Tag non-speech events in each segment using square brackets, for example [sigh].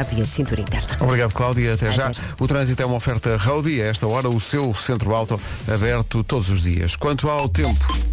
à via de cintura interna. Obrigado, Cláudia. Até já. Até já. O trânsito é uma oferta Roadie. A esta hora, o seu centro auto aberto todos os dias. Quanto ao tempo.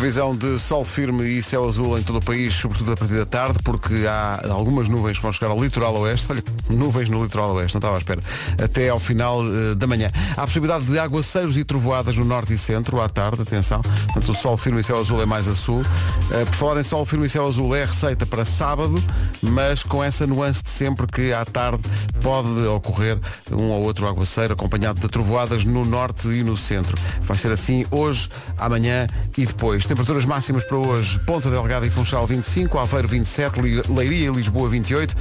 Previsão de sol firme e céu azul em todo o país, sobretudo a partir da tarde, porque há algumas nuvens que vão chegar ao litoral oeste. Olha, nuvens no litoral oeste, não estava à espera. Até ao final eh, da manhã. Há possibilidade de aguaceiros e trovoadas no norte e centro à tarde, atenção. Portanto, o sol firme e céu azul é mais a sul. Eh, por falar em sol firme e céu azul, é a receita para sábado, mas com essa nuance de sempre que à tarde pode ocorrer um ou outro aguaceiro acompanhado de trovoadas no norte e no centro. Vai ser assim hoje, amanhã e depois. Temperaturas máximas para hoje, Ponta Delgada e Funchal 25, Aveiro 27, Li- Leiria e Lisboa 28,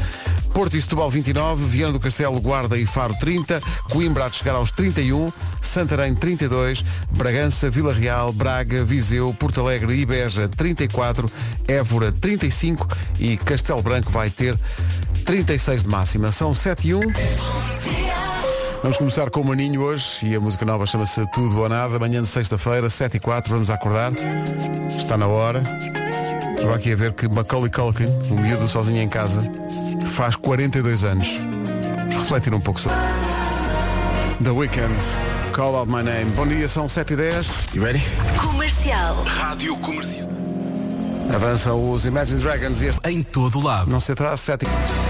Porto e Setúbal 29, Viana do Castelo, Guarda e Faro 30, Coimbra a chegar aos 31, Santarém 32, Bragança, Vila Real, Braga, Viseu, Porto Alegre e Beja 34, Évora 35 e Castelo Branco vai ter 36 de máxima. São 7 e 1. Vamos começar com o Maninho hoje e a música nova chama-se Tudo ou Nada. Amanhã de sexta-feira, 7 e 4, vamos acordar. Está na hora. Estava aqui a ver que Macaulay Culkin, o miúdo sozinho em casa, faz 42 anos. Vamos refletir um pouco sobre. The Weekend, Call Out My Name. Bom dia, são 7 e 10. You ready? Comercial. Rádio Comercial. Avançam os Imagine Dragons e este Em todo lado. não se atrasa, 7 e...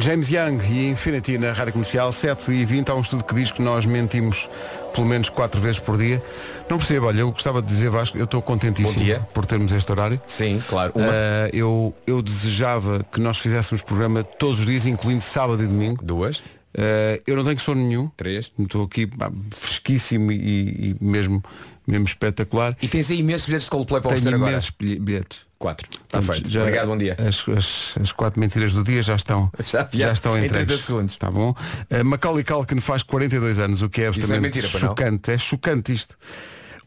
James Young e Infinity na Rádio Comercial 7 e 20 há um estudo que diz que nós mentimos pelo menos 4 vezes por dia. Não percebo, olha, eu gostava de dizer Vasco, eu estou contentíssimo por termos este horário. Sim, claro. Uma, Ah, eu, eu desejava que nós fizéssemos programa todos os dias, incluindo sábado e domingo. duas, Ah, eu não tenho sono nenhum. três. Estou aqui pá, fresquíssimo e, e mesmo, mesmo espetacular. E tens aí imensos bilhetes de Coldplay para Tenho oferecer agora. imensos bilhe- bilhetes. Quatro. Está feito. já- Obrigado, bom dia. As, as, as quatro mentiras do dia já estão, [laughs] Já vieste estão em entregues. 30 segundos. Tá bom? Uh, Macaulay Culkin faz 42 anos, o que é é absolutamente mentira, pois não? chocante. É chocante isto.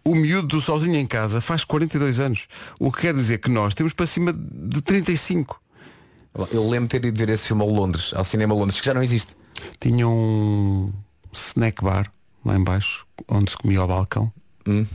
O miúdo do sozinho em casa faz 42 anos. O que quer dizer que nós temos para cima de 35. Eu lembro ter ido ver esse filme ao Londres, ao cinema Londres, que já não existe. Tinha um snack bar lá embaixo, onde se comia ao balcão. Uhum.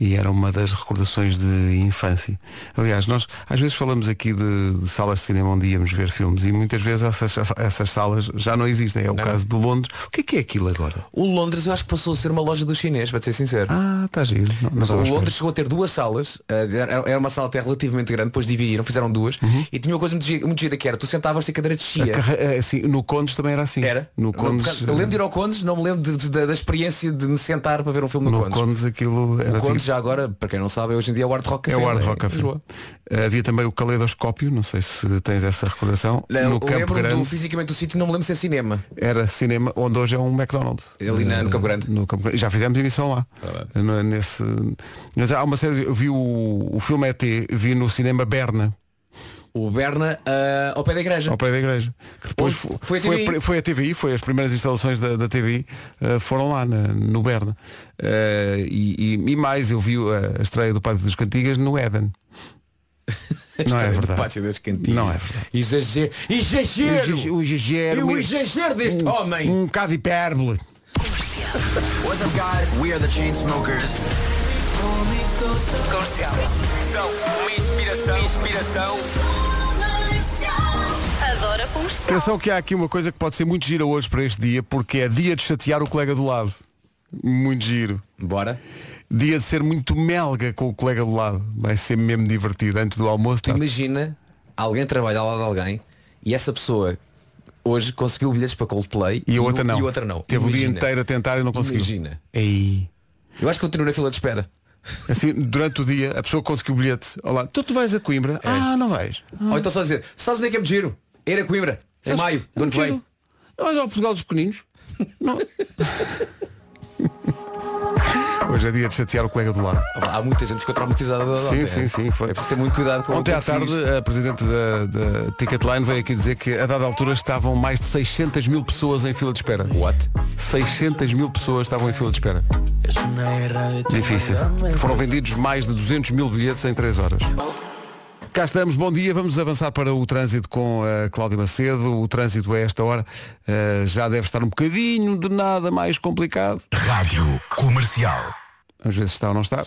E era uma das recordações de infância. Aliás, nós às vezes falamos aqui de, de salas de cinema onde íamos ver filmes e muitas vezes essas, essas salas já não existem. É o caso de Londres. O que é que é aquilo agora? O Londres eu acho que passou a ser uma loja do chinês, para ser sincero. Ah, está giro. Não, não o. Londres chegou a ter duas salas, eh, era uma sala até relativamente grande, depois dividiram, fizeram duas, Uhum. e tinha uma coisa muito gira, muito gira que era, tu sentavas-te e a cadeira A descia. é, assim, no Condes também era assim. Era? No Condes, Eu lembro de ir ao Condes, não me lembro de- de- da, da experiência de me sentar para ver um filme no, no Condes. Condes aquilo era já agora, para quem não sabe, hoje em dia é o Hard Rock é Café. o Hard em Rock Café. Lisboa. Havia também o Caleidoscópio, não sei se tens essa recordação. Não, no Campo Grande do fisicamente do sítio, não me lembro se é cinema. era cinema, onde hoje é um McDonald's. Ali na- no Campo Grande. No Campo Grande. Já fizemos emissão lá. No- Nesse... Mas há uma série, eu vi o, o filme ET, vi no cinema Berna, O Berna ah, ao pé da igreja. ao pé da igreja. Que depois Onde fo- foi a foi, TVI. a, foi a TVI, foi as primeiras instalações da, da TVI, eh, foram lá na- no Berna. Eh, e, e- e mais, eu vi a, estreia do Pátio das Cantigas no Éden. [laughs] Não é verdade. Pátio das Cantigas. Não é verdade. Exagero. Exagero. O exagero. E o um- exagero deste homem. Um bocado de hipérbole. What's up, guys? We are the Chainsmokers. Comercial. São uma inspiração. Inspiração. Adora comercial. Atenção que há aqui uma coisa que pode ser muito gira hoje para este dia, porque é dia de chatear o colega do lado. Muito giro. Bora. Dia de ser muito melga com o colega do lado. Vai ser mesmo divertido. Antes do almoço. Tu tá- imagina alguém trabalha ao lado de alguém e essa pessoa hoje conseguiu bilhetes para Coldplay E a o- outra não. E outra não. Teve o dia Imagina. inteiro a tentar e não conseguiu. Imagina. Ei. Eu acho que continuo na fila de espera. Assim, durante o dia, a pessoa conseguiu o bilhete. Olá, tu, tu vais a Coimbra? Ah, não vais. Ou então só dizer, sabes onde é que é giro? Ir a Coimbra. Em maio, do ano que vem. Não vais ao Portugal dos Pequeninos? [laughs] [laughs] Não. Hoje é dia de chatear o colega do lado. Há muita gente que ficou traumatizada de Sim, sim, é? sim, foi. É preciso ter muito cuidado com Ontem à o que se tarde, diz. a Presidente da, da Ticketline veio aqui dizer que a dada altura estavam mais de 600 mil pessoas em fila de espera. What? 600 mil pessoas estavam em fila de espera. Difícil. Foram vendidos mais de 200 mil bilhetes em 3 horas. Cá estamos, bom dia. Vamos avançar para o trânsito com a Cláudia Macedo. O trânsito a esta hora eh, já deve estar um bocadinho de nada mais complicado. Rádio Comercial. Às vezes está ou não está.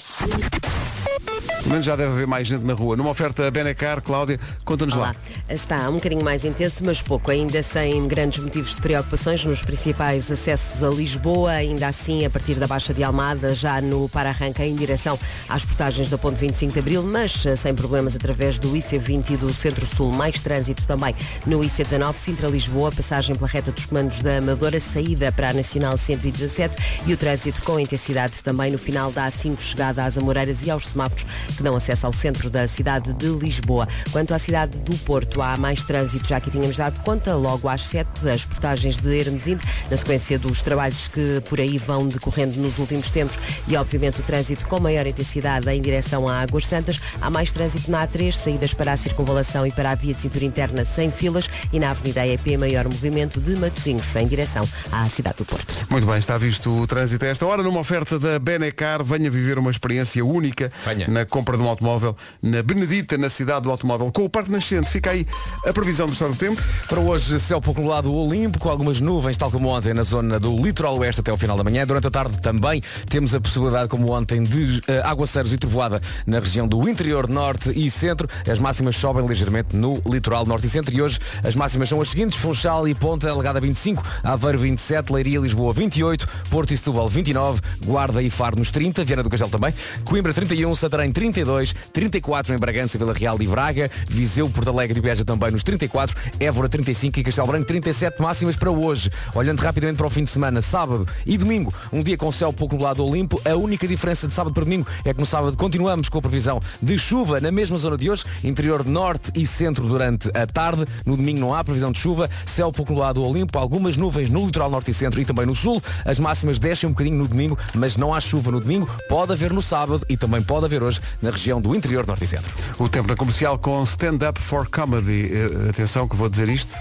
Pelo menos já deve haver mais gente na rua. Numa oferta Benecar, Cláudia, conta-nos lá. Está um bocadinho mais intenso, mas pouco, ainda sem grandes motivos de preocupações nos principais acessos a Lisboa, ainda assim a partir da Baixa de Almada, já no para-arranca em direção às portagens da Ponte 25 de Abril, mas eh, sem problemas através do IC20 e do Centro-Sul, mais trânsito também no IC19, Sintra-Lisboa, passagem pela reta dos comandos da Amadora, saída para a Nacional 117 e o trânsito com intensidade também no final da A5, chegada às Amoreiras e aos semáforos que dão acesso ao centro da cidade de Lisboa. Quanto à cidade do Porto, há mais trânsito, já que tínhamos dado conta, logo às 7 das portagens de Hermesinde, na sequência dos trabalhos que por aí vão decorrendo nos últimos tempos e obviamente o trânsito com maior intensidade em direção a Águas Santas. Há mais trânsito na A3, saídas para a circunvalação e para a via de cintura interna sem filas e na Avenida EP maior movimento de Matosinhos em direção à cidade do Porto. Muito bem, está visto o trânsito a esta hora numa oferta da Benecar. Venha viver uma experiência única Venha. na compra de um automóvel na Benedita, na cidade do automóvel. Com o Parque Nascente, fica aí a previsão do estado do tempo. Para hoje, céu pouco nublado Olimpo, com algumas nuvens, tal como ontem, na zona do litoral oeste até ao final da manhã. Durante a tarde também temos a possibilidade, como ontem, de eh, aguaceiros e trovoada na região do interior norte e centro. As máximas sobem ligeiramente no litoral norte e centro. E hoje as máximas são as seguintes. Funchal e Ponta Delgada 25, Aveiro 27, Leiria, Lisboa 28, Porto e Setúbal 29, Guarda e Faro nos 30, Viana do Castelo também, Coimbra 31, Santarém 32, 34 em Bragança, Vila Real e Braga, Viseu, Porto Alegre e Beja também nos 34, Évora 35 e Castelo Branco 37 máximas para hoje. Olhando rapidamente para o fim de semana, sábado e domingo, um dia com céu pouco nublado Olimpo. A única diferença de sábado para domingo é que no sábado continuamos com a previsão de chuva na mesma zona de hoje, interior norte e centro durante a tarde. No domingo não há previsão de chuva, céu pouco nublado Olimpo, algumas nuvens no litoral norte e centro e também no sul. As máximas descem um bocadinho no domingo, mas não há chuva no domingo. Pode haver no sábado e também pode haver hoje na região do interior norte e centro. O tempo na comercial com Stand Up for Comedy. Eh, atenção que vou dizer isto,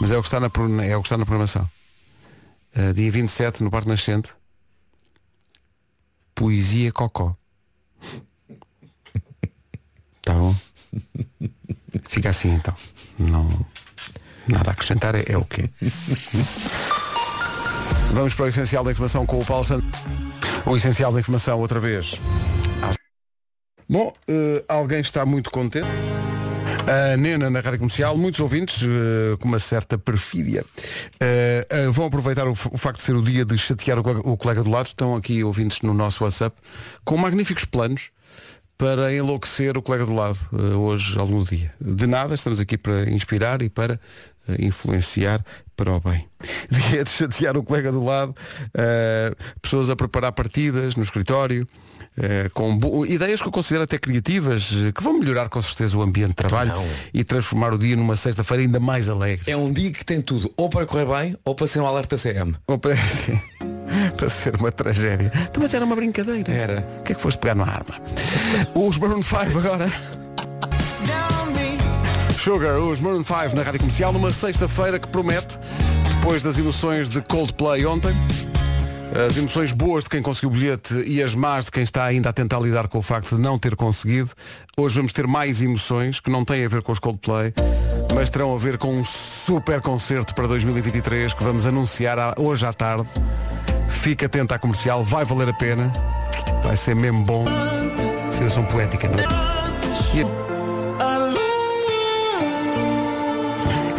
mas é o que está na, é o que está na programação. Eh, dia 27 no Parque Nascente. Poesia Cocó. Tá bom? Fica assim então. Não. Nada a acrescentar é, é o quê? Vamos para o essencial da informação com o Paulo Santos. O essencial da informação outra vez. Bom, eh, alguém está muito contente. A Nena na Rádio Comercial, muitos ouvintes eh, com uma certa perfídia eh, eh, vão aproveitar o, o facto de ser o dia de chatear o, colega- o colega do lado. Estão aqui ouvintes no nosso WhatsApp com magníficos planos para enlouquecer o colega do lado hoje ao longo do dia. De nada, estamos aqui para inspirar e para influenciar para o bem. [laughs] Dia de chatear o colega do lado, pessoas a preparar partidas no escritório, eh, com bo- ideias que eu considero até criativas, eh, que vão melhorar com certeza o ambiente de trabalho Não. e transformar o dia numa sexta-feira ainda mais alegre. É um dia que tem tudo, ou para correr bem, ou para ser um alerta CM. Ou para, [laughs] para ser uma tragédia. Então, Mas era uma brincadeira. Era. O que é que foste pegar na arma? Os Maroon 5 agora. Sugar, os Maroon 5 na Rádio Comercial numa sexta-feira que promete, depois das emoções de Coldplay ontem, as emoções boas de quem conseguiu o bilhete e as más de quem está ainda a tentar lidar com o facto de não ter conseguido. Hoje vamos ter mais emoções que não têm a ver com os Coldplay, mas terão a ver com um super concerto para 2023 que vamos anunciar hoje à tarde. Fica atento à comercial, vai valer a pena. Vai ser mesmo bom. Situação poética, não é? E-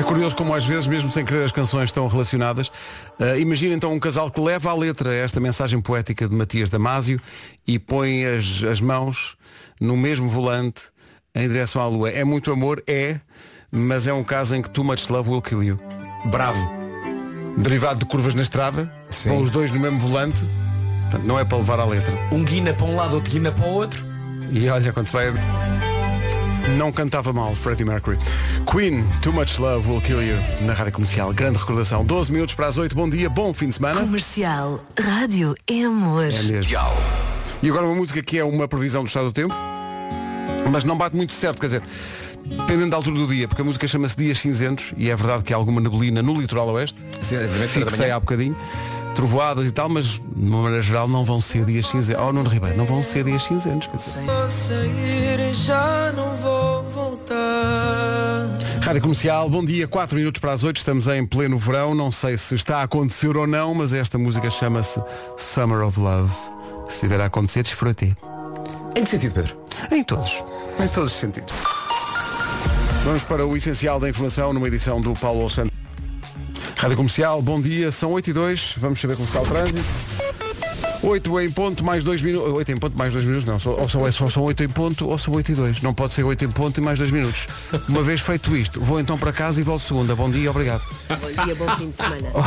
curioso como às vezes, mesmo sem querer, as canções estão relacionadas. Ah, imagina então um casal que leva à letra esta mensagem poética de Matias Damasio e põe as, as mãos no mesmo volante em direção à lua. É muito amor? É, mas é um caso em que too much love will kill you. Bravo. Derivado de curvas na estrada, Sim. com os dois no mesmo volante. Portanto, não é para levar à letra. Um guina para um lado, outro guina para o outro. E olha, quando se vai. Não cantava mal, Freddie Mercury. Queen, Too Much Love Will Kill You, na rádio comercial. Grande recordação. 12 minutos para as 8. Bom dia, bom fim de semana. Comercial. Rádio é amor. É mesmo. E agora uma música que é uma previsão do estado do tempo, mas não bate muito certo, quer dizer, dependendo da altura do dia, porque a música chama-se Dias Cinzentos e é verdade que há alguma neblina no litoral oeste. Fixei há bocadinho. Trovoadas e tal, mas de uma maneira geral não vão ser dias cinzentos. Oh, Nuno Ribeiro, não vão ser dias cinzentos. Rádio Comercial, bom dia, 4 minutos para as 8, estamos em pleno verão, não sei se está a acontecer ou não, mas esta música chama-se Summer of Love. Se estiver a acontecer, desfrute. Em que sentido, Pedro? Em todos. Em todos os sentidos. Vamos para o essencial da informação numa edição do Paulo Santos. Rádio Comercial, bom dia, são 8 e 2, vamos saber como está o trânsito. 8 em ponto, mais 2 minutos. 8 em ponto, mais 2 minutos, não. Ou são, são, são 8 em ponto ou são 8 e 2. Não pode ser 8 em ponto e mais 2 minutos. Uma vez feito isto, vou então para casa e volto segunda. Bom dia, obrigado. Bom dia, bom fim de semana. [laughs]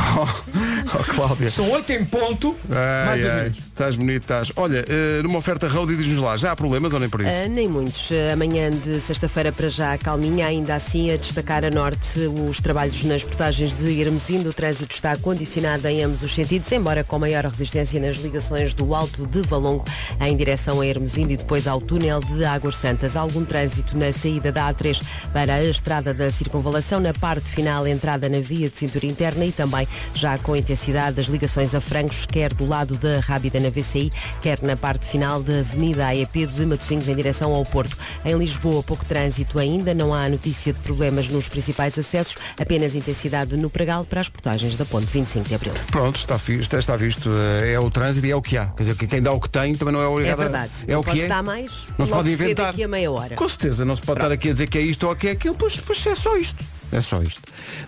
Oh, oh, Cláudia. São 8 em ponto, Ai, mais dois ai, minutos. Estás bonito, estás. Olha, eh, numa oferta road diz-nos lá, já há problemas ou nem por isso? Ah, nem muitos. Ah, Amanhã de sexta-feira para já calminha, ainda assim a destacar a norte os trabalhos nas portagens de Hermesindo. O trânsito está condicionado em ambos os sentidos, embora com maior resistência nas ligações do Alto de Valongo em direção a Hermesindo e depois ao túnel de Águas Santas. Há algum trânsito na saída da A3 para a estrada da circunvalação, na parte final entrada na via de cintura interna e também já com intensidade das ligações a Francos, quer do lado da Rábida na VCI, quer na parte final da Avenida AEP de Matosinhos em direção ao Porto. Em Lisboa, pouco trânsito ainda, não há notícia de problemas nos principais acessos, apenas intensidade no Pregal para as portagens da Ponte 25 de Abril. Pronto, está visto, está visto. eh, É o trânsito e é o que há. Quer dizer, que quem dá o que tem também não é É obrigado. a- verdade. É não o que é. dar mais. Não se pode inventar. Daqui a meia hora. Com certeza, não se pode estar aqui a dizer que é isto ou que é aquilo, pois, pois é só isto. É só isto.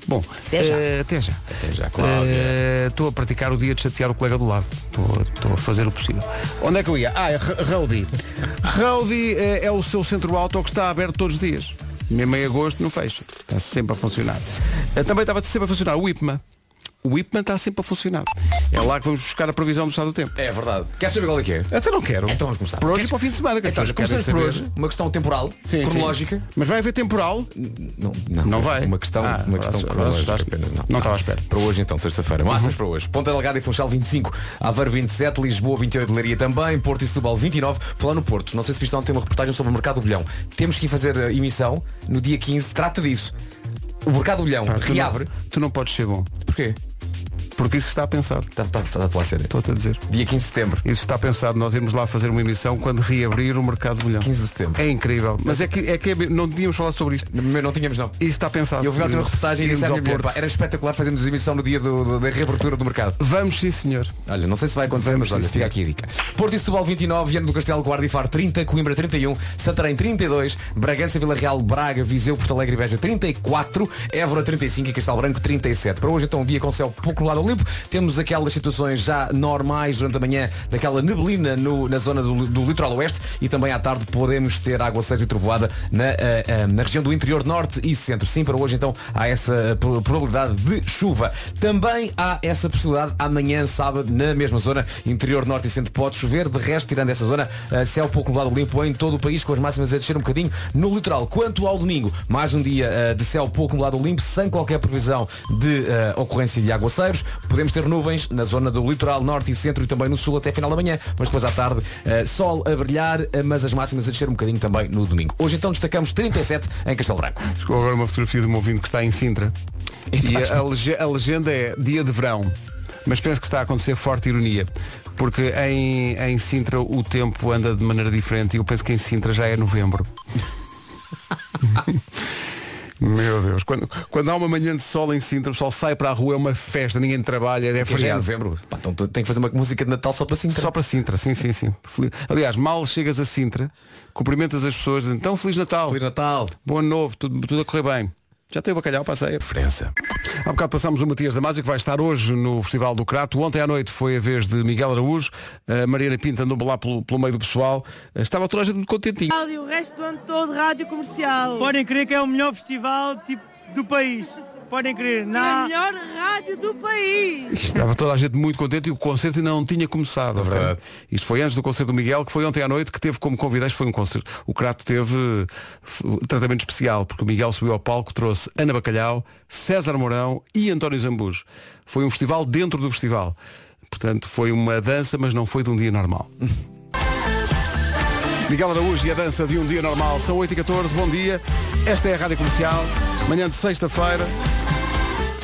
Bom, Até já. eh, até já. Até já, Cláudia. Eh, Estou a praticar o dia de chatear o colega do lado. Estou- a fazer o possível. Onde é que eu ia? Ah, é Ra- Raudi. [laughs] Raudi eh, é o seu centro auto que está aberto todos os dias. Mesmo em agosto não fecha. Está sempre a funcionar. Também estava sempre a funcionar o IPMA. O IPMA está sempre a funcionar. É lá que vamos buscar a previsão do estado do tempo. É verdade. Queres saber qual é que é? Até não quero. Então vamos começar. Por hoje Queres- e para o fim de semana. que as Então, pessoas começamos por saber. hoje. Uma questão temporal, Sim, sim. cronológica. Mas vai haver temporal? Não, não, Não vai? Uma questão, Ah, uma questão agora cronológica assustaste. apenas. Não, estava à espera. Para hoje então, sexta-feira. Máximas para hoje. Ponta Delgada e Funchal 25, Aveiro 27, Lisboa 28, Leiria também, Porto e Setúbal 29. Falar no Porto, não sei se viste ontem uma reportagem sobre o mercado do bilhão. Temos que ir fazer a emissão no dia 15, trata disso. O mercado do bilhão reabre. tu não podes ser bom. Porquê? Porque isso está pensado. Está tá, tá, tá, a sério. Estou-te a dizer. Dia 15 de setembro. Isso está pensado. Nós irmos lá fazer uma emissão quando reabrir o mercado de bolhão. 15 de setembro. É incrível. Mas é que, é que é- não tínhamos falado sobre isto. Não tínhamos não. Isso está pensado. Eu vi ontem uma Irmos- reportagem e disse à minha mulher, Porto. pá, era espetacular fazermos emissão no dia do- do- da reabertura do mercado. Vamos sim senhor. Olha, não sei se vai acontecer, Vamos, mas olha, sim, fica aqui a dica. Porto e Setúbal 29, Viana do Castelo, Guarda e Faro 30, Coimbra 31, Santarém 32, Bragança, Vila Real, Braga, Viseu, Porto Alegre e Beja 34, Évora 35 e Castelo Branco 37. Para hoje então um dia com céu pouco no limpo, temos aquelas situações já normais durante a manhã, daquela neblina no- na zona do, do litoral oeste e também à tarde podemos ter água seca e trovoada na, eh, eh, na região do interior norte e centro. Sim, para hoje então há essa eh, pro- probabilidade de chuva. Também há essa possibilidade amanhã, sábado, na mesma zona, interior norte e centro pode chover. De resto, tirando essa zona, eh, céu pouco nublado limpo em todo o país, com as máximas a descer um bocadinho no litoral. Quanto ao domingo, mais um dia de céu pouco nublado limpo, sem qualquer previsão de ocorrência de aguaceiros. Podemos ter nuvens na zona do litoral norte e centro e também no sul até final da manhã, mas depois à tarde eh, sol a brilhar, eh, mas as máximas a descer um bocadinho também no domingo. Hoje então destacamos 37 em Castelo Branco. Chegou agora uma fotografia de um ouvinte que está em Sintra. E a, a a legenda é dia de verão. Mas penso que está a acontecer forte ironia. Porque em, em Sintra o tempo anda de maneira diferente e eu penso que em Sintra já é novembro. [laughs] Meu Deus, quando, quando há uma manhã de sol em Sintra, o pessoal sai para a rua, é uma festa, ninguém trabalha, é já é feriado. novembro. Pá, então tem que fazer uma música de Natal só para Sintra. Só para Sintra, sim, sim, sim. Aliás, mal chegas a Sintra, cumprimentas as pessoas, então Feliz Natal, Feliz Natal. bom ano novo, tudo, tudo a correr bem. Já tem o bacalhau para a ceia. Diferença. Há bocado passámos o Matias Damasio, que vai estar hoje no Festival do Crato. Ontem à noite foi a vez de Miguel Araújo. A Mariana Pinta andou lá pelo, pelo meio do pessoal. Estava toda a gente muito contentinho. E o resto do ano todo rádio comercial. Podem crer que é o melhor festival tipo, do país. Podem crer. Na... A melhor rádio do país. [laughs] Estava toda a gente muito contente e o concerto ainda não tinha começado. ok? verdade. Isto foi antes do concerto do Miguel, que foi ontem à noite, que teve como convidados, foi um concerto. O Crato teve tratamento especial, porque o Miguel subiu ao palco, trouxe Ana Bacalhau, César Mourão e António Zambujo. Foi um festival dentro do festival. Portanto, foi uma dança, mas não foi de um dia normal. [laughs] Miguel Araújo e a dança de um dia normal são 8h14, bom dia. Esta é a Rádio Comercial, manhã de sexta-feira.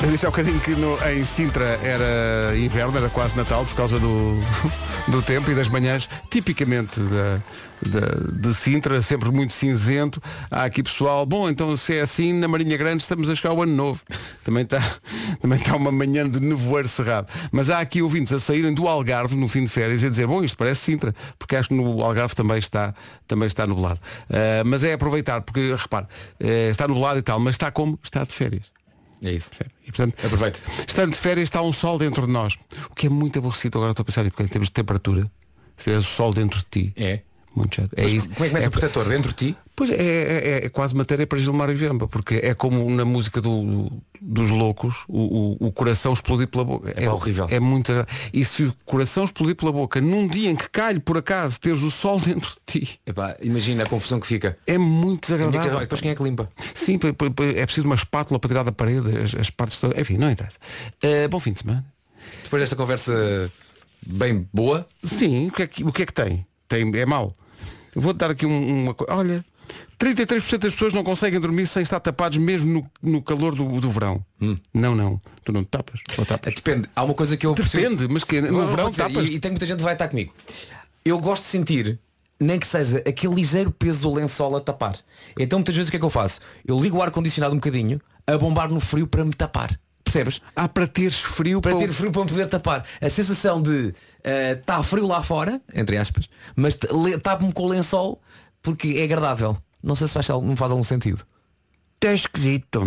Eu disse há bocadinho que no- em Sintra era inverno, era quase Natal por causa do, [laughs] do tempo e das manhãs, tipicamente da, da- de Sintra, sempre muito cinzento. Há aqui pessoal, bom, então se é assim, na Marinha Grande estamos a chegar ao ano novo. [laughs] Também está [laughs] também está uma manhã de nevoeiro cerrado. Mas há aqui ouvintes a saírem do Algarve no fim de férias e a dizer, bom, isto parece Sintra, porque acho que no Algarve também está, também está nublado. Ah, mas é aproveitar, porque repare, eh, está nublado e tal, mas está como? Está de férias. É isso. E, portanto, Aproveite. Estando de férias está um sol dentro de nós. O que é muito aborrecido agora estou a pensar porque em termos de temperatura, se tiveres o sol dentro de ti. É. Muito chato. É Mas isso. como é que mete o protetor? Dentro de ti? Pois é, é, é- é quase matéria para Gilmar e Vemba, porque é como na música do- dos loucos, o, o- o coração explodir pela boca. É pá, horrível. É muito. E se o coração explodir pela boca num dia em que calhe por acaso teres o sol [laughs] dentro de ti, Epá, imagina a confusão que fica. é muito desagradável. carro- Depois quem é que limpa? Sim, é preciso uma espátula para tirar da parede as, as partes todas. Enfim, não interessa. Eh, bom fim de semana. Depois desta conversa bem boa, Sim, o que é que, o que, é que tem? tem? É mau. Vou dar aqui um- uma coisa. Olha, 33% das pessoas não conseguem dormir sem estar tapados mesmo no, no calor do, do verão. Não, não. Tu não te tapas. Ou é, tapas. depende. Há uma coisa que eu percebo- Depende, mas que no verão dizer, tapas. E, e tem muita gente que vai estar comigo. Eu gosto de sentir, nem que seja aquele ligeiro peso do lençol a tapar. Então muitas vezes o que é que eu faço? Eu ligo o ar-condicionado um bocadinho, a bombar no frio para me tapar. Percebes? Ah, para teres frio Para para ter frio para me poder tapar. A sensação de está frio lá fora, entre aspas, mas tapo-me com o lençol porque é agradável. Não sei se faz, não faz algum sentido. É esquisito.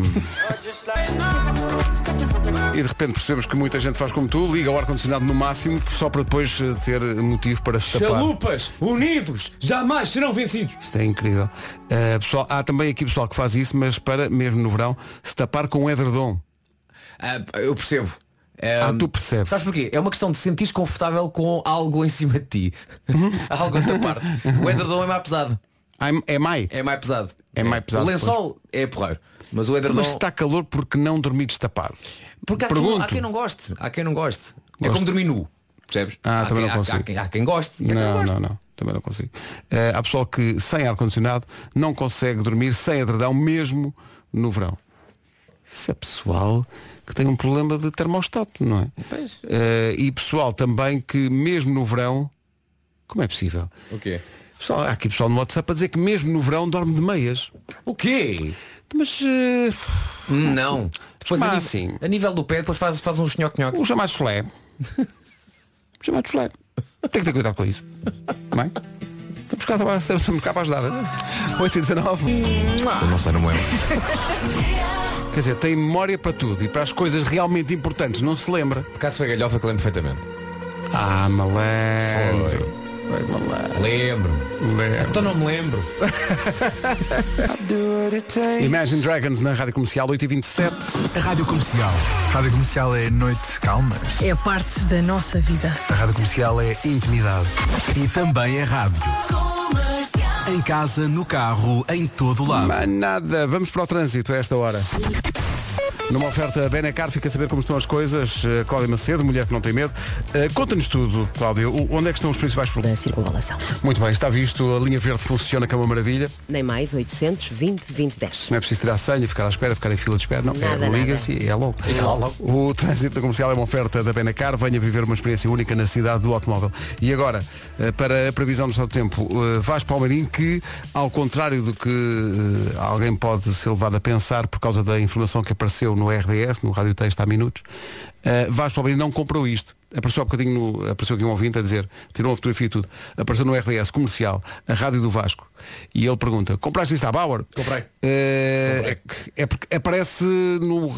E de repente percebemos que muita gente faz como tu, liga o ar-condicionado no máximo só para depois eh, ter motivo para se tapar. Chalupas unidos jamais serão vencidos. Isto é incrível. Eh, pessoal, há também aqui pessoal que faz isso, mas para, mesmo no verão, se tapar com um edredom. Ah, eu percebo. Ah, tu percebes. Sabes porquê? É uma questão de sentir confortável com algo em cima de ti. Uhum. [laughs] algo a tapar. O edredom é mais pesado. É mai. É mais pesado. É mais pesado, O lençol é porreiro. Mas o edredom. Mas está calor porque não dormi destapado. Porque há quem, Pergunto. há quem não goste. Há quem não goste. É Gosto. como dormir nu. Percebes? Ah, há também quem, não há- consigo. Há, quem, há quem goste. há quem Não, goste. não, não. Também não consigo. Eh, há pessoal que sem ar-condicionado não consegue dormir sem edredão mesmo no verão. Isso é pessoal que tem um problema de termostato, não é? Pois. Eh, e pessoal também que mesmo no verão, como é possível? O quê? Pessoal, há aqui pessoal no WhatsApp a dizer que mesmo no verão dorme de meias. O quê? Mas eh, Não. Depois Mas a, nível, assim. a nível do pé, depois faz, faz um chnhoc-nhoc. o chamado chulé. o chamado chulé. Tem que ter cuidado com isso. Não é? Estamos cá, estamos estamos cá para ajudar. 8 e 19. Eu não sei, não me lembro. [laughs] Quer dizer, tem memória para tudo e para as coisas realmente importantes, não se lembra. Por acaso foi galhofa que lembro perfeitamente. Ah, malandro. Foi malandro. Lembro. Lembro. Então não me lembro. [laughs] Imagine Dragons na Rádio Comercial 8h27. A Rádio Comercial. A Rádio Comercial é noites calmas. É parte da nossa vida. A Rádio Comercial é intimidade. E também é rádio. Em casa, no carro, em todo lado. Mas nada, vamos para o trânsito a esta hora. Numa oferta Benacar, fica a saber como estão as coisas. Uh, Cláudia Macedo, mulher que não tem medo. Uh, Conta-nos tudo, Cláudia. Onde é que estão os principais problemas? Da circunvalação. Muito bem, está visto. A linha verde funciona que é uma maravilha. Nem mais 820 2010. Não é preciso tirar a senha, ficar à espera, ficar em fila de espera. Não, Nada, é, liga-se e é logo. O trânsito da comercial é uma oferta da Benacar. Venha viver uma experiência única na cidade do automóvel. E agora, eh, para a previsão do estado do tempo, eh, Vasco Palmeirim, que, ao contrário do que eh, alguém pode ser levado a pensar por causa da informação que apareceu no RDS, no Rádio Texto há minutos, eh, Vasco Palmeirim não comprou isto. Apareceu há bocadinho, no, apareceu aqui um ouvinte a dizer, tirou uma fotografia e tudo, apareceu no RDS comercial, a rádio do Vasco, e ele pergunta, compraste isto à Bauer? Comprei. Eh, Comprei. é é porque aparece no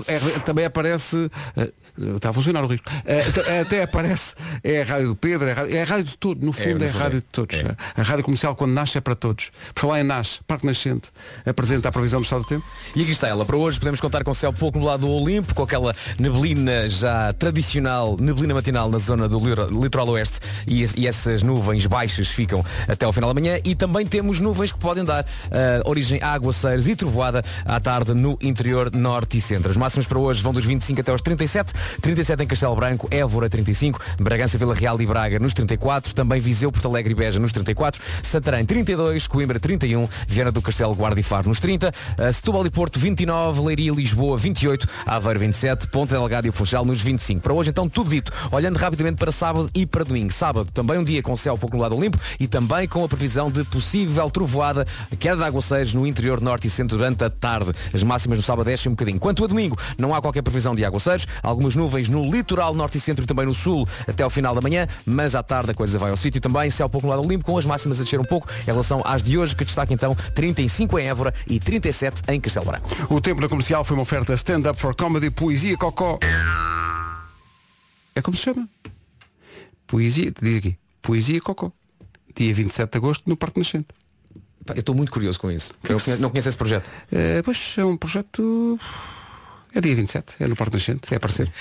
também aparece eh, está a funcionar o risco Eh, t- até aparece é a rádio do Pedro é a rádio, é a rádio de todos no fundo no é, a fundo rádio é. de todos É. a rádio comercial quando nasce é para todos por falar em nasce Parque Nascente apresenta a previsão do estado do tempo E aqui está ela. Para hoje podemos contar com céu pouco no lado do Olimpo, com aquela neblina já tradicional, neblina matinal na zona do litoral oeste e, e essas nuvens baixas ficam até ao final da manhã e também temos nuvens que podem dar ah, origem a aguaceiros e trovoada à tarde no interior norte e centro. As máximas para hoje vão dos 25 até aos 37, 37 em Castelo Branco, Évora 35, Bragança, Vila Real e Braga nos 34, também Viseu, Porto Alegre e Beja nos 34, Santarém 32, Coimbra 31, Viana do Castelo, Guarda e Faro nos 30, uh, Setúbal e Porto 29, Leiria e Lisboa 28, Aveiro 27, Ponta Delgado e Funchal nos 25. Para hoje então tudo dito, olhando rapidamente para sábado e para domingo. Sábado também um dia com céu pouco nublado limpo e também com a previsão de possível trovoada, queda de aguaceiros no interior norte e centro durante a tarde. As máximas no sábado descem um bocadinho. Quanto a domingo, não há qualquer previsão de aguaceiros. Algumas nuvens no litoral norte e centro e também no sul até ao final da manhã, mas à tarde a coisa vai ao sítio também. Céu pouco nublado limpo com as máximas a descer um pouco em relação às de hoje, que destaca então 35 em Évora e 37 em Castelo Branco. O tempo na comercial foi uma oferta stand-up for comedy, poesia, cocó. É como se chama? Poesia, diz aqui. Poesia Cocó. Dia 27 de agosto no Parque Nascente. Eu estou muito curioso com isso. Eu não conheço, não conheço esse projeto. É, pois é um projeto. É dia 27, é no Parque Nascente, é aparecer.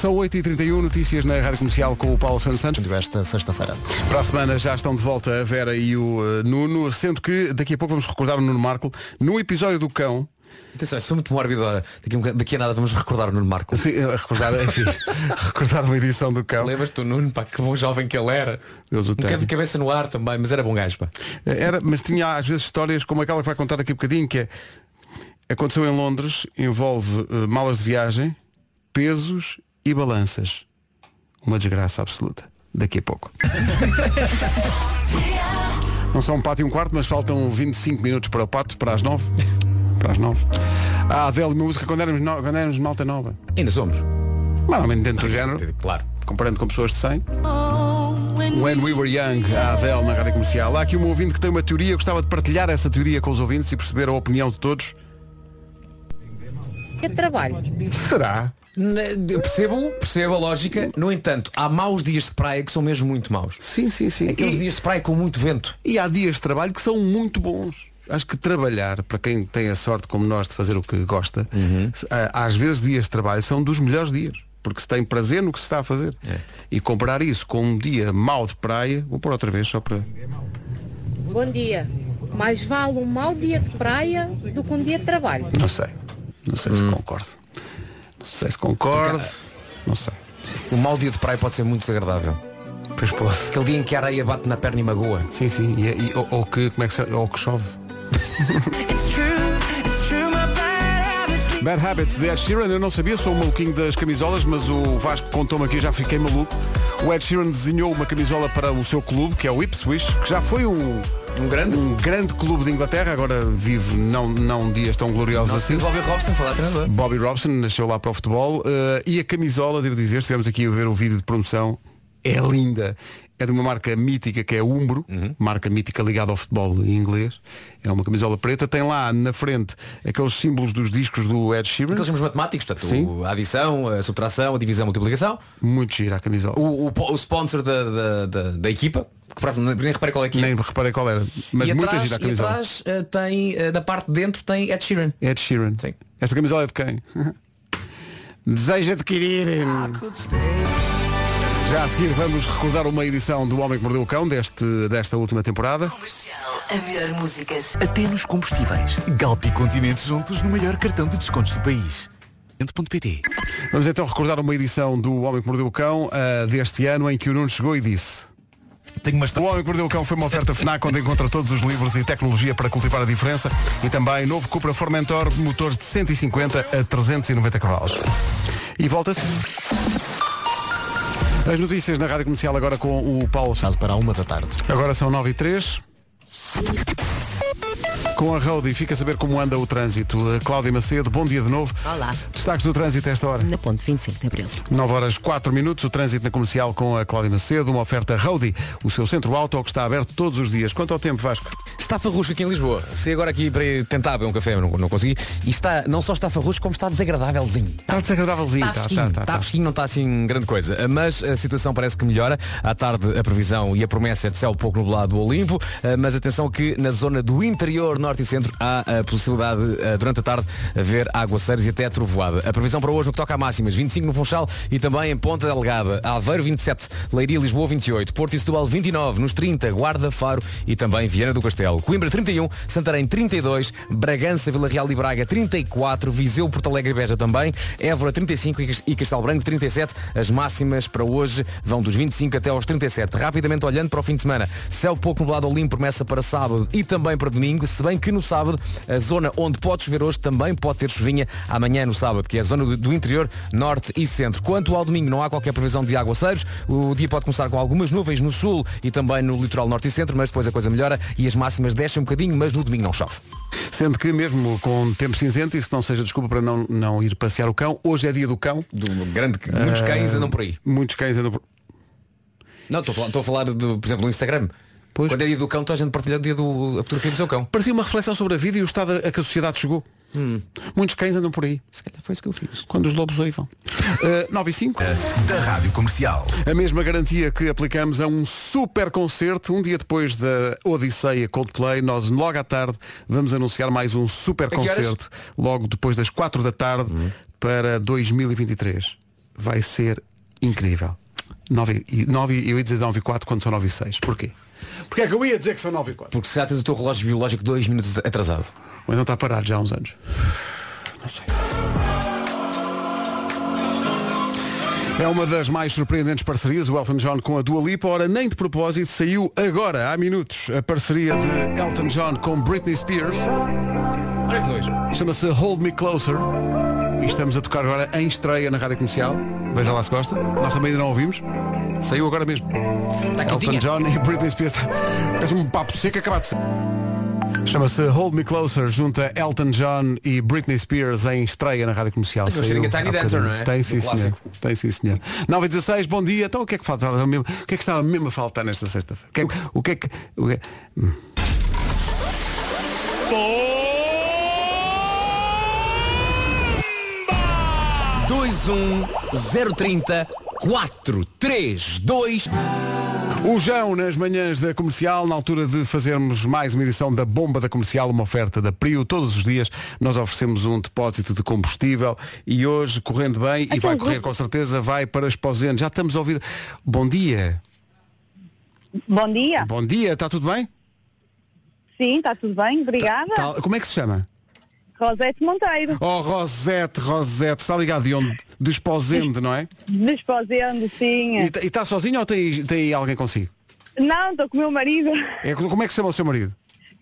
São 8h31, notícias na Rádio Comercial com o Paulo Santos Santos. Esta sexta-feira. Para a semana já estão de volta a Vera e o eh, Nuno, sendo que daqui a pouco vamos recordar o Nuno Marco no episódio do cão. Atenção, foi muito mórbido agora. Daqui, um daqui a nada vamos recordar o Nuno Marco. Sim, recordar, [laughs] enfim, recordar uma edição do cão. Lembras-te do Nuno, pá, que bom jovem que ele era. Deus o Um bocado de cabeça no ar também, mas era bom gajo, pá. Era, mas tinha às vezes histórias como aquela que vai contar daqui a bocadinho, que é aconteceu em Londres, envolve eh, malas de viagem, pesos e balanças. Uma desgraça absoluta. Daqui a pouco. [laughs] Não são um pato e um quarto, mas faltam 25 minutos para o pato, para as 9. Para as 9. A Adele, música quando éramos, no- quando éramos malta nova. Ainda somos. Mais ou menos dentro do género, Claro. comparando com pessoas de 100. When We Were Young, a Adele na rádio comercial. Há aqui um ouvinte que tem uma teoria, eu gostava de partilhar essa teoria com os ouvintes e perceber a opinião de todos. Que trabalho. Será? Eu Percebo, percebo a lógica. No entanto, há maus dias de praia que são mesmo muito maus. Sim, sim, sim. Aqueles E, dias de praia com muito vento. e há dias de trabalho que são muito bons. Acho que trabalhar, para quem tem a sorte como nós de fazer o que gosta, a- às vezes dias de trabalho são dos melhores dias. Porque se tem prazer no que se está a fazer. E comparar isso com um dia mau de praia, vou pôr outra vez só para. Bom dia. Mais vale um mau dia de praia do que um dia de trabalho. Não sei. Não sei se concordo. Não sei se concordo. Não sei. Um mau dia de praia pode ser muito desagradável. Pois pode. Aquele dia em que a areia bate na perna e magoa. Sim, sim. E, e- ou, ou que, como é que se, ou que chove. Bad Habits de Ed Sheeran, eu não sabia, sou um maluquinho das camisolas, mas o Vasco contou-me aqui, já fiquei maluco. O Ed Sheeran desenhou uma camisola para o seu clube, que é o Ipswich, que já foi um, Um grande. um grande clube de Inglaterra, agora vive não, não dias tão gloriosos Nosso assim. Bobby Robson, falar treinador. Bobby Robson nasceu lá para o futebol eh, e a camisola, devo dizer, estivemos aqui a ver o vídeo de promoção, é linda. É de uma marca mítica que é Umbro, marca mítica ligada ao futebol inglês. É uma camisola preta, tem lá na frente aqueles símbolos dos discos do Ed Sheeran. Aqueles símbolos matemáticos, portanto, Sim. a adição, a subtração, a divisão, a multiplicação. Muito gira a camisola. O, o, o sponsor da, da, da, da equipa, que nem reparei qual é que é. Nem reparei qual era, mas e muito atrás, gira a e camisola. atrás eh, tem, eh, na parte de dentro tem Ed Sheeran. Ed Sheeran. Sim. Esta camisola é de quem? [laughs] Deseja adquirir. Já a seguir vamos recordar uma edição do Homem que Mordeu o Cão deste, desta última temporada. A melhor música. Até nos combustíveis. Galp e Continente juntos no maior cartão de descontos do país. Vamos então recordar uma edição do Homem que Mordeu o Cão ah, deste ano em que o Nuno chegou e disse Tenho uma O Homem que Mordeu o Cão foi uma oferta FNAC onde encontra todos os livros e tecnologia para cultivar a diferença e também novo Cupra Formentor, motores de 150 a 390 cavalos. E volta-se. As notícias na Rádio Comercial agora com o Paulo Santos. para a uma da tarde. Agora são 9 e 3. Com a Road e fica a saber como anda o trânsito. A Cláudia Macedo, bom dia de novo. Olá. Destaques do trânsito a esta hora. Na ponte 25 de Abril. 9 horas 4 minutos, o trânsito na comercial com a Cláudia Macedo, uma oferta Roadie, o seu centro auto que está aberto todos os dias. Quanto ao tempo, Vasco? Está farrusco aqui em Lisboa. Se agora aqui para ir tentar beber um café, não, não consegui. E está, não só está farrusco, como está desagradávelzinho. Está desagradávelzinho. Está fresquinho, está fresquinho, não está assim grande coisa. Mas a situação parece que melhora. À tarde a previsão e a promessa é de céu pouco nublado do Olimpo. Eh, Mas atenção que na zona do interior, norte e centro, há a possibilidade eh, durante a tarde haver aguaceiros e até trovoada. A previsão para hoje no que toca a máximas, 25 no Funchal e também em Ponta Delgada. Aveiro 27, Leiria Lisboa 28, Porto e Setúbal 29, nos 30, Guarda, Faro e também Viana do Castelo. Coimbra 31, Santarém 32, Bragança, Vila Real e Braga 34, Viseu, Porto Alegre e Beja também, Évora 35 e Cas- Castelo Branco 37. As máximas para hoje vão dos 25 até aos 37. Rapidamente olhando para o fim de semana, céu pouco nublado ao limpo, promessa para sábado e também para domingo, se bem bem que no sábado, a zona onde pode chover hoje também pode ter chuvinha amanhã no sábado, que é a zona do, do interior, norte e centro. Quanto ao domingo, não há qualquer previsão de aguaceiros. O dia pode começar com algumas nuvens no sul e também no litoral norte e centro, mas depois a coisa melhora e as máximas descem um bocadinho, mas no domingo não chove. Sendo que mesmo com tempo cinzento, isso não seja desculpa para não, não ir passear o cão. Hoje é dia do cão. Do grande, muitos cães andam por aí. Muitos cães andam por Não, estou a falar, estou a falar de, por exemplo, no Instagram. Pois. Quando é dia do cão, toda a gente partilha o dia do, a fotografia do seu cão. Parecia uma reflexão sobre a vida e o estado a que a sociedade chegou. Muitos cães andam por aí. Se calhar foi isso que eu fiz. Quando os lobos oivam. [laughs] Uh, 9 e 5. Da Rádio Comercial. A mesma garantia que aplicamos a um super concerto. Um dia depois da Odisseia Coldplay, nós logo à tarde vamos anunciar mais um super concerto. Logo depois das 4 da tarde para 2023. Vai ser incrível. 9 e, 9, e- eu ia dizer 9 e 4 quando são 9 e 6. Porquê? Porque é que eu ia dizer que são 9 e 4? Porque se já tens o teu relógio biológico dois minutos atrasado. Ou então está parado já há uns anos. Não sei. É uma das mais surpreendentes parcerias, o Elton John com a Dua Lipa. Ora, nem de propósito, saiu agora, há minutos, a parceria de Elton John com Britney Spears. Olha que dois. Chama-se Hold Me Closer. E estamos a tocar agora em estreia na Rádio Comercial. Veja lá se gosta. Nós também ainda não ouvimos. Saiu agora mesmo. Está Elton quentinha. John e Britney Spears. Parece um papo seco acabado de ser. Chama-se Hold Me Closer, junta Elton John e Britney Spears em estreia na Rádio Comercial. Tem um cheirinho a Tiny Dancer, não é? Tem Do sim, senhor. clássico. Tem sim, senhor. 9 e 16, bom dia. Então o que é que faltava mesmo? O que é que estava mesmo a faltar nesta sexta-feira? O que é que- O que é que. o que é-. 030 432 O João nas manhãs da comercial, na altura de fazermos mais uma edição da Bomba da Comercial, uma oferta da Prio. Todos os dias nós oferecemos um depósito de combustível e hoje, correndo bem, e vai correr com certeza, vai para Esposende. Já estamos a ouvir. Bom dia. Bom dia. Bom dia, está tudo bem? Sim, está tudo bem, obrigada. Tá- como é que se chama? Rosete Monteiro, Oh, Rosete, Rosete, está ligado de onde? De Esposende, não é? desposendo, sim. E está sozinho ou tem, tem alguém consigo? Não, estou com o meu marido, É, como é que se chama o seu marido?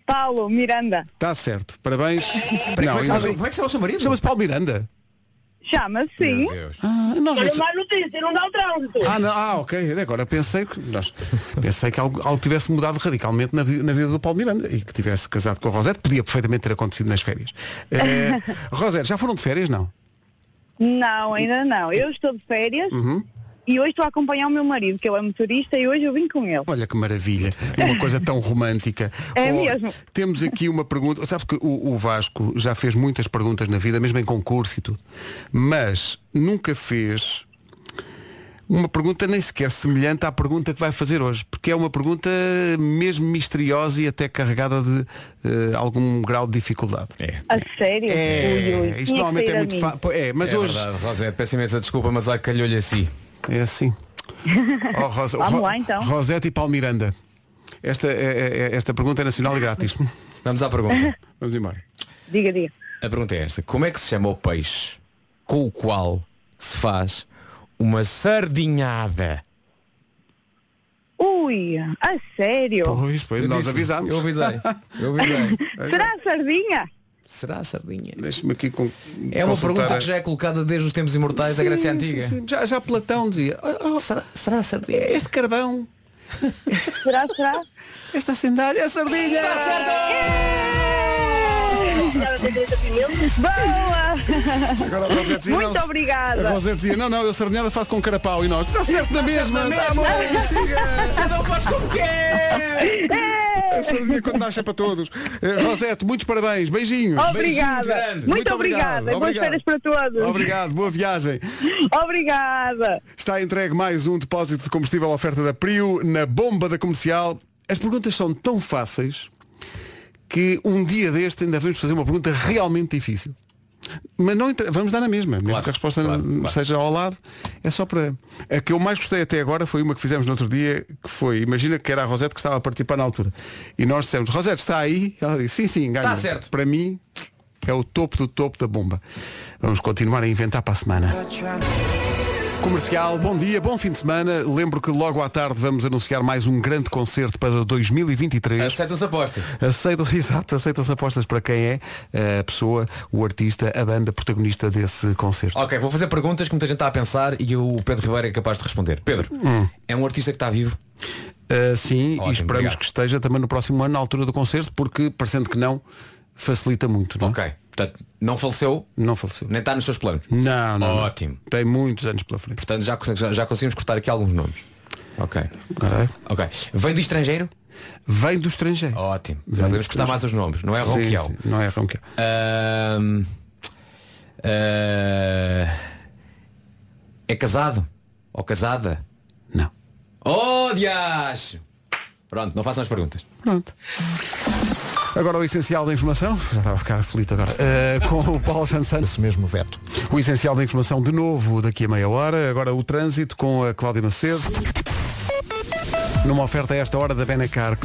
Paulo Miranda. Está certo, parabéns. Como é que ainda chama- como é que chama o seu marido? Chama-se Paulo Miranda. Chama-se, sim. Ah, nós não- mais notícia, não dá o trânsito. Ah, não, ah, ok. Agora pensei que nós, pensei que algo, algo tivesse mudado radicalmente na, vi- na vida do Paulo Miranda e que tivesse casado com a Rosete. Podia perfeitamente ter acontecido nas férias. Eh, [laughs] Rosete, já foram de férias? Não. Não, ainda não. Eu estou de férias Uhum. E hoje estou a acompanhar o meu marido, que ele é motorista, e hoje eu vim com ele. Olha que maravilha. Uma coisa tão romântica. É Oh, mesmo. Temos aqui uma pergunta. Sabe que o, o Vasco já fez muitas perguntas na vida, mesmo em concurso e tudo. Mas nunca fez uma pergunta nem sequer semelhante à pergunta que vai fazer hoje. Porque é uma pergunta mesmo misteriosa e até carregada de eh, algum grau de dificuldade. É. A sério? Ui, ui. Isto normalmente é muito fácil. É, mas é hoje. verdade, Rosete, peço imensa desculpa, mas olha, calhou-lhe assim. É assim. [laughs] Oh, Rosa- Vamos Ro- lá, então. Rosete e Paulo Miranda. Esta, é- é- é- esta pergunta é nacional e grátis. [laughs] Vamos à pergunta. [laughs] Vamos embora. Diga, diga. A pergunta é esta. Como é que se chama o peixe com o qual se faz uma sardinhada? Ui, a sério? Pois, pois, Eu nós avisámos. Eu avisei. Eu avisei. Será a sardinha? Será a sardinha? Deixa-me aqui com. É uma pergunta a- que já é colocada desde os tempos imortais da Sim, Grécia sim, Antiga. sim. Já, já Platão dizia. "Oh, oh, Será, será a sardinha? este carvão, Será, será? esta sandália, é a sardinha! Boa! Agora a Rosete Muito não, obrigada. A Rosete dizia, não, não, eu sardinhada faço com carapau e nós. Está certo na mesma, está bom, siga! Não faz como quer! A sardinha quando nasce é para todos. Eh, Rosete, muitos parabéns, beijinhos. Obrigada. grande. Muito, Muito obrigada. obrigado, Boas férias para todos. Obrigado, boa viagem. Obrigada. Está entregue mais um depósito de combustível à oferta da Prio na bomba da comercial. As perguntas são tão fáceis que um dia deste ainda vamos fazer uma pergunta realmente difícil. Mas não inter- vamos dar na mesma, mesmo Claro, que a resposta claro, não claro. seja ao lado. É só para. A que eu mais gostei até agora foi uma que fizemos no outro dia, que foi, imagina que era a Rosete que estava a participar na altura. E nós dissemos, Rosete está aí? Ela disse, sim, sim, ganhou. Está certo. Para mim é o topo do topo da bomba. Vamos continuar a inventar para a semana. Comercial, bom dia, bom fim de semana. Lembro que logo à tarde vamos anunciar mais um grande concerto para 2023. Aceitam-se apostas. Aceitam-se, [laughs] exato, aceitam-se apostas para quem é a pessoa, o artista, a banda protagonista desse concerto. Ok, vou fazer perguntas que muita gente está a pensar e o Pedro Ribeiro é capaz de responder. Pedro, é um artista que está vivo? Uh, sim, Ótimo, e esperamos obrigado. que esteja também no próximo ano, na altura do concerto, porque, parecendo que não, facilita muito, não? é? Ok. Portanto, não faleceu, Não faleceu. nem está nos seus planos. Não, não. não. Ótimo. Tem muitos anos pela frente. Portanto, já, já, já conseguimos cortar aqui alguns nomes. Ok. Ok. Ok. Vem do estrangeiro? Vem do estrangeiro. Ótimo. Vem podemos cortar mais os nomes. Não é Sim, Ronquial. sim, não é Ronquial. Ahm, ah, é casado? Ou casada? Não. Oh, diacho! Pronto, não façam as perguntas. Pronto. Agora o essencial da informação, já estava a ficar aflito agora, eh, com o Paulo Santos. Esse mesmo veto. O essencial da informação de novo daqui a meia hora. Agora o trânsito com a Cláudia Macedo. Numa oferta a esta hora da Benacar.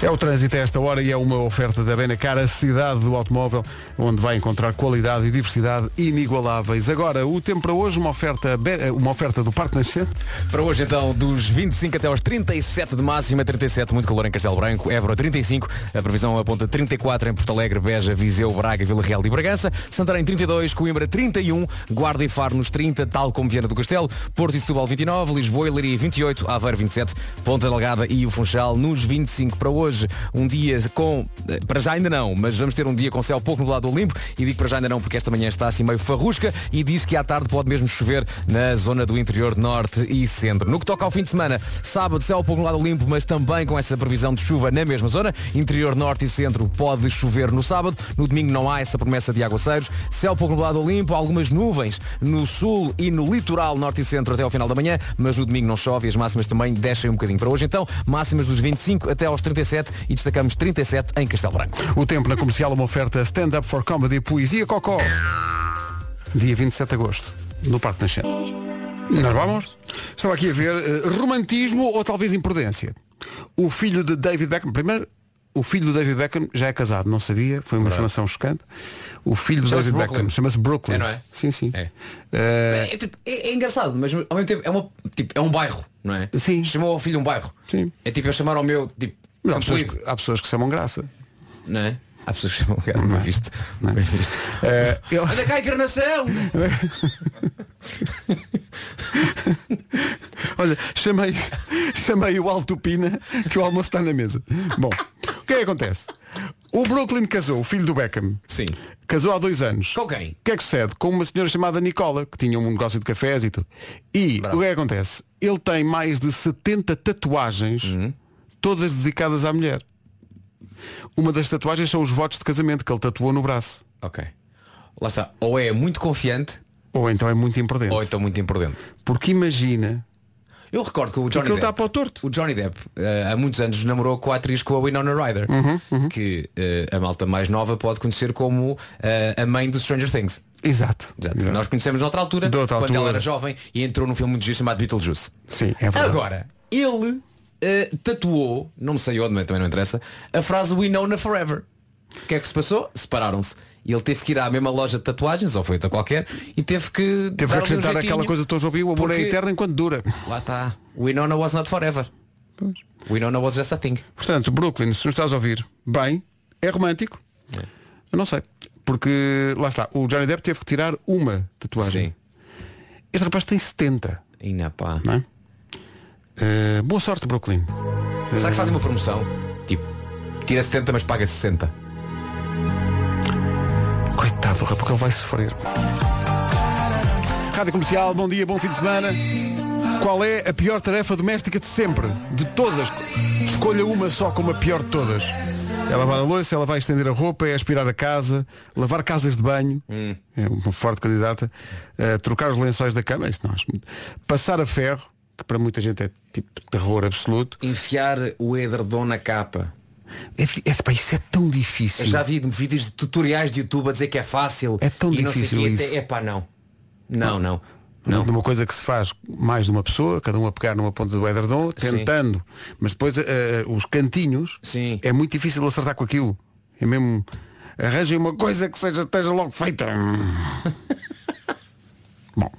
É o trânsito a esta hora e é uma oferta da Benacar, a cidade do automóvel, onde vai encontrar qualidade e diversidade inigualáveis. Agora, o tempo para hoje, uma oferta, uma oferta do Parque Nascente. Para hoje então, dos 25 até aos 37 de máxima, 37 muito calor em Castelo Branco, Évora 35, a previsão aponta 34 em Porto Alegre, Beja, Viseu, Braga, Vila Real e Bragança, Santarém 32, Coimbra 31, Guarda e Faro nos 30, tal como Viana do Castelo, Porto e Setúbal 29, Lisboa e Leiria 28, Aveiro 27, Ponta Delgada e o Funchal nos 25 para hoje. Um dia com, eh, para já ainda não, mas vamos ter um dia com céu pouco nublado limpo e digo para já ainda não porque esta manhã está assim meio farrusca e diz que à tarde pode mesmo chover na zona do interior norte e centro. No que toca ao fim de semana, sábado céu pouco nublado limpo, mas também com essa previsão de chuva na mesma zona. Interior norte e centro pode chover no sábado. No domingo não há essa promessa de aguaceiros. Céu pouco nublado limpo, algumas nuvens no sul e no litoral norte e centro até ao final da manhã, mas no domingo não chove e as máximas também descem um bocadinho. Para hoje então, máximas dos 25 até aos 37 e destacamos 37 em Castelo Branco. O tempo na comercial, uma oferta Stand Up for Comedy Poesia Cocó. Dia 27 de agosto, no Parque Nascente. Nós vamos. Estava aqui a ver eh, romantismo ou talvez imprudência. O filho de David Beckham, primeiro, o filho do David Beckham já é casado, não sabia, foi uma informação chocante. O filho do David Brooklyn. Beckham chama-se Brooklyn. É, não é? Sim, sim. É. Eh, É, tipo, é- é engraçado, mas ao mesmo tempo é, uma, tipo, é um bairro, não é? Sim. Chamou ao filho um bairro. Sim. É tipo eu chamar ao meu, tipo, mas há, pessoas que, há pessoas que chamam graça. não é? Há pessoas que chamam cara, bem visto. Bem visto. Eh, ele- Anda cá, encarnação! [laughs] [laughs] Olha, chamei, [laughs] chamei o Alto Pina que o almoço está na mesa. Bom, o que é que acontece? O Brooklyn casou, o filho do Beckham. Sim. Casou há dois anos. Com quem? O que é que sucede? Com uma senhora chamada Nicola, que tinha um negócio de cafés e tudo. E Bravo. o que é que acontece? Ele tem mais de 70 tatuagens, Uhum. todas dedicadas à mulher. Uma das tatuagens são os votos de casamento que ele tatuou no braço. Ok. Lá está. Ou é muito confiante, Ou então é muito imprudente. ou então muito imprudente. Porque imagina, Eu recordo que o Johnny está Depp, para o torto. o Johnny Depp eh, há muitos anos namorou com a atriz com a Winona Ryder, Uhum, que eh, a malta mais nova pode conhecer como eh, a mãe do Stranger Things. Exato. Exato. Exato. Nós conhecemos noutra altura, outra quando altura. ela era jovem e entrou num filme muito giro chamado Beetlejuice. Sim, é verdade. Agora, ele tatuou, não sei onde, mas também não interessa, a frase Winona Forever. O que é que se passou? Separaram-se. E ele teve que ir à mesma loja de tatuagens, ou foi outra qualquer, e teve que. Teve que um acrescentar jeitinho, aquela coisa que todos ouviam, o amor é eterno enquanto dura. Lá está. Winona was not forever. Winona was just a thing. Portanto, Brooklyn, se nos estás a ouvir, bem, é romântico. Eu não sei. Porque, lá está, o Johnny Depp teve que tirar uma tatuagem. Sim. Este rapaz tem 70, E na pá. não é? Eh, boa sorte, Brooklyn. Será que fazem uma promoção? Tipo, tira 70 mas paga 60. Coitado do rapaz, porque ele vai sofrer. Rádio Comercial, bom dia, bom fim de semana. Qual é a pior tarefa doméstica de sempre? De todas. Escolha uma só como a pior de todas. É lavar a louça, ela vai estender a roupa, é aspirar a casa, lavar casas de banho, é uma forte candidata, eh, trocar os lençóis da cama, isso não acho muito. Passar a ferro, que para muita gente é tipo terror absoluto. Enfiar o edredom na capa. É, é, pá, isso é tão difícil. Eu já vi vídeos de tutoriais de YouTube a dizer que é fácil. É tão e não sei difícil. É pá, não. Não, não. Não. Numa coisa que se faz mais de uma pessoa, cada um a pegar numa ponta do edredom, Sim. tentando. Mas depois eh, os cantinhos Sim. é muito difícil acertar com aquilo. É mesmo. Arranjem uma coisa que seja, esteja logo feita. [laughs] Bom.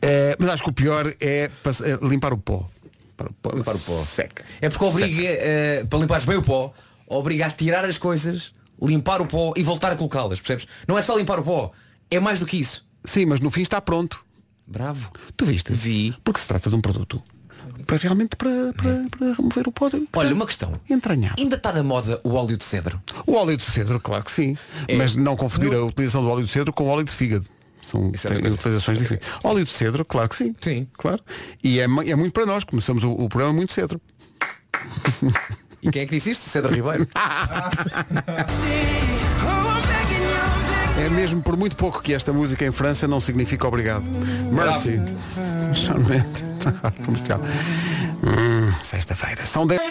Eh, mas acho que o pior é é limpar o pó. Para o pó. Limpar o pó. Seca. É porque obriga, eh, para limpares bem o pó, obriga a tirar as coisas, limpar o pó e voltar a colocá-las, percebes? Não é só limpar o pó, é mais do que isso. Sim, mas no fim está pronto. Bravo. Tu viste? Vi. Porque se trata de um produto para realmente para, para, para remover o pó. Olha, uma questão. Entranhado. Ainda está na moda o óleo de cedro. O óleo de cedro, claro que sim. É. Mas não confundir a utilização do óleo de cedro com o óleo de fígado. São é utilizações diferentes. Óleo de cedro, claro que sim. Sim. Claro. E é, é muito para nós. Começamos o, o programa muito cedo. E quem é que disse isto? Cedro Ribeiro. [laughs] [laughs] É mesmo por muito pouco que esta música em França não significa obrigado. Mercy. Mendes. [laughs] Comercial. Hum, Sexta-feira. São 10.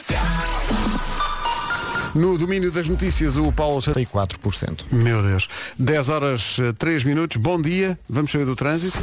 No domínio das notícias, o Paulo 34%. Meu Deus. 10 horas 3 minutos. Bom dia. Vamos saber do trânsito.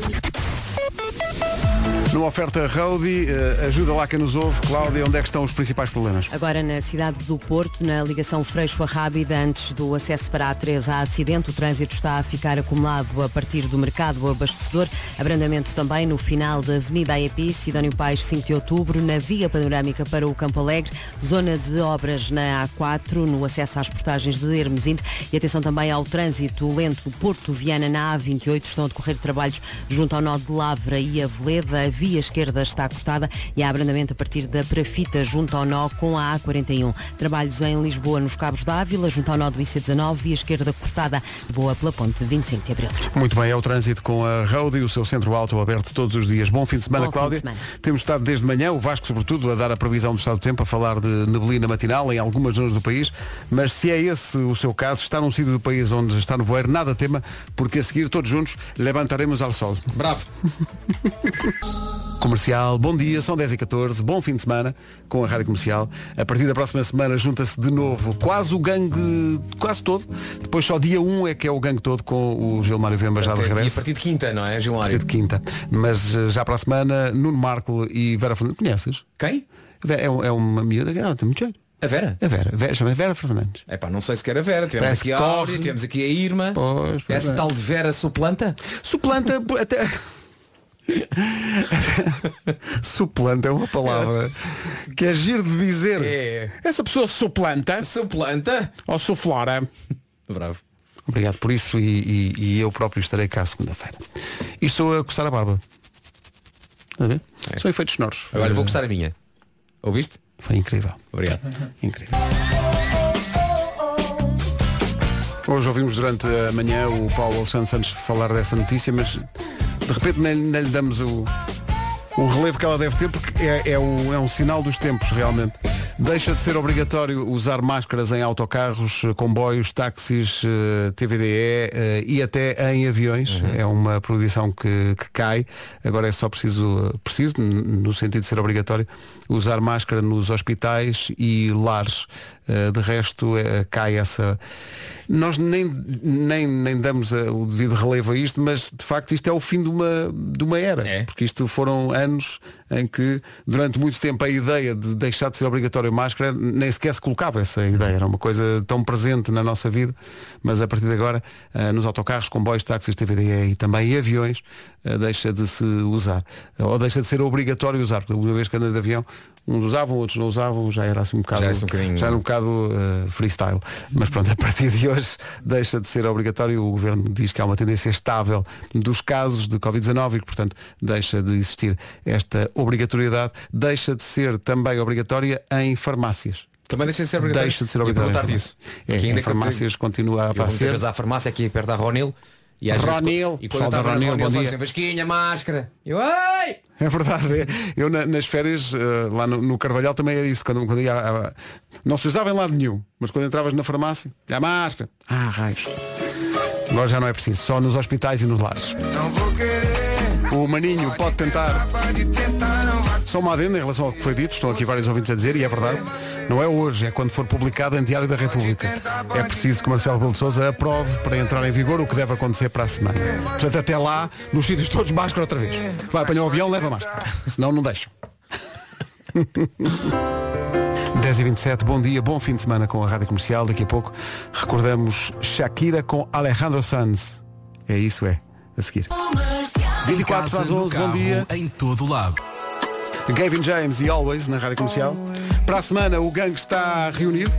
Numa oferta Roadie, eh, ajuda lá quem nos ouve. Cláudia, onde é que estão os principais problemas? Agora na cidade do Porto, na ligação Freixo a Rábida, antes do acesso para a A3 há acidente, o trânsito está a ficar acumulado a partir do mercado abastecedor. Abrandamento também no final da Avenida AEP, Sidónio Pais, 5 de outubro, na via panorâmica para o Campo Alegre, zona de obras na A4, no acesso às portagens de Hermesinde e atenção também ao trânsito lento Porto Viana na A28, estão a decorrer trabalhos junto ao nó de Lavra e Aveleda, via esquerda está cortada e há abrandamento a partir da Prafita junto ao nó com a A41. Trabalhos em Lisboa nos Cabos da Ávila, junto ao nó do IC19, via esquerda cortada, boa pela ponte 25 de Abril. Muito bem, é o trânsito com a Roadie, o seu centro alto aberto todos os dias. Bom fim de semana, Bom fim de Cláudia. semana. Temos estado desde manhã, o Vasco sobretudo, a dar a previsão do estado do tempo, a falar de neblina matinal em algumas zonas do país, mas se é esse o seu caso, está num sítio do país onde está no voeiro, nada tema, porque a seguir todos juntos levantaremos ao sol. Bravo. [laughs] Comercial, bom dia, são 10 e 14 bom fim de semana com a Rádio Comercial. A partir da próxima semana junta-se de novo quase o gangue, quase todo. Depois só dia 1 é que é o gangue todo com o Gilmário Vemba já de E a regresso. partir de quinta, não é, A partir Gilmário? de quinta. Mas eh, já para a semana, Nuno Marco e Vera Fernandes. Conheces? Quem? É, é uma miúda que ah, tem muito jeito. A Vera? A Vera, Vera chama Vera Fernandes. É pá, não sei se quer a Vera. Temos Parece aqui a. Áurea, temos aqui a Irma. Pois, pois Essa é. tal de Vera suplanta? Suplanta até. [laughs] Suplanta é uma palavra que é giro de dizer. É. Essa pessoa suplanta Suplanta? ou suflora. Bravo. Obrigado por isso e, e- e eu próprio estarei cá segunda-feira. E estou a coçar a barba. A ver? São efeitos sonoros. Agora vou gostar a minha. Ouviste? Foi incrível. Obrigado. Incrível. Hoje ouvimos durante a manhã o Paulo Santos falar dessa notícia, mas de repente nem, nem lhe damos o, o relevo que ela deve ter, porque é, é, um, é um sinal dos tempos, realmente. Deixa de ser obrigatório usar máscaras em autocarros, comboios, táxis, eh, TVDE eh, e até em aviões. É uma proibição que, que cai. Agora é só preciso, preciso, no sentido de ser obrigatório, usar máscara nos hospitais e lares. Eh, De resto, eh, cai essa. Nós nem, nem, nem damos eh, o devido relevo a isto, mas de facto isto é o fim de uma, de uma era. É. Porque isto foram anos em que, durante muito tempo, a ideia de deixar de ser obrigatório máscara nem sequer se colocava essa ideia. Era uma coisa tão presente na nossa vida, mas a partir de agora, nos autocarros, comboios, táxis, TVDE e também aviões, deixa de se usar. Ou deixa de ser obrigatório usar. Porque uma vez que anda de avião, uns usavam, outros não usavam, já era assim um bocado, Já assim um já era um bocado eh, freestyle. Mas pronto, a partir de hoje deixa de ser obrigatório. O Governo diz que há uma tendência estável dos casos de Covid-19 e que, portanto, deixa de existir esta obrigatoriedade. Deixa de ser também obrigatória em farmácias. Também deixa de ser obrigatório. Deixa de ser Ia obrigatória. perguntar em disso. farmácias. É, em ainda que eu farmácias continua a Eu vou muitas ser. vezes à farmácia aqui perto da Ronil e às vezes- Ronil, e pessoal quando estava Ronil, Ronil bom dia. assim, Vasquinha, máscara. Eu, ai! É verdade. Eu na- nas férias, eh, lá no, no Carvalhal também era isso. Quando, quando ia, a- a- não se usava em lado nenhum, mas quando entravas na farmácia, a máscara. Ah, raios. Agora já não é preciso, só nos hospitais e nos lares. O Maninho pode tentar. Só uma adenda em relação ao que foi dito, estão aqui vários ouvintes a dizer, e é verdade. Não é hoje, é quando for publicado em Diário da República. É preciso que Marcelo Rebelo de Sousa aprove para entrar em vigor o que deve acontecer para a semana. Portanto, até lá, nos sítios todos, máscara outra vez. Vai apanhar o avião, leva máscara. Senão não deixam. [laughs] 10 e 27 bom dia, bom fim de semana com a Rádio Comercial. Daqui a pouco recordamos Shakira com Alejandro Sanz. É isso, é. A seguir. Em 24 casa, para as no 11, bom carro, dia. Em todo lado. Gavin James e Always na Rádio Comercial. Para a semana o gangue está reunido.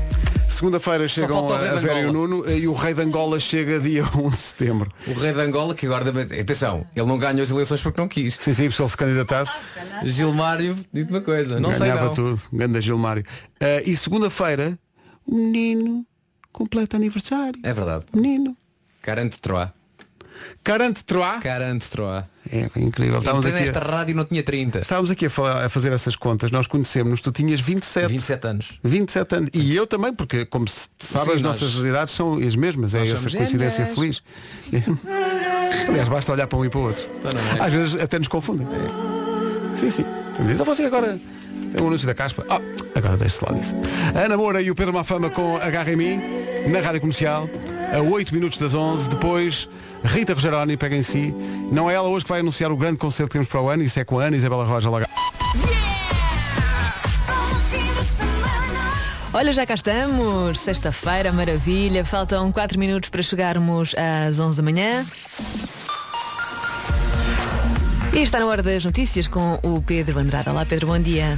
Segunda-feira chegam a de Vera e o. Nuno e o Rei de Angola chega dia 1 [laughs] de setembro. O rei de Angola, que agora, atenção, ele não ganhou as eleições porque não quis. Sim, sim, se ele se candidatasse, Gilmário, digo uma coisa, não sei ganhava não. tudo. Ganda Gilmário. Ah, e segunda-feira, o menino completa aniversário. É verdade. Menino. Carante Troá. Carante Troá. Carante Troá. É incrível. Estávamos aqui, nesta a, rádio não tinha 30. estávamos aqui a, falar- a fazer essas contas. Nós conhecemos, tu tinhas 27. 27 anos. 27 anos. E eu também, porque como se sabe, Sim, as nós- nossas idades são as mesmas. É Nós essa somos coincidência feliz. [laughs] Aliás, basta olhar para um e para o outro. Então é? Às vezes até nos confundem. Sim, sim. Então você agora é o anúncio da caspa. Ah, agora deixe-se lá disso. A Ana Moura e o Pedro Mafama com Agarra em mim, na Rádio Comercial, a 8 minutos das 11. Depois, Rita Rogeroni pega em si. Não é ela hoje que vai anunciar o grande concerto que temos para o ano. Isso é com a Ana Isabela Roja Laga. Olha, já cá estamos. Sexta-feira, maravilha. Faltam 4 minutos para chegarmos às 11 da manhã. E está na hora das notícias com o Pedro Andrade. Olá, Pedro, bom dia.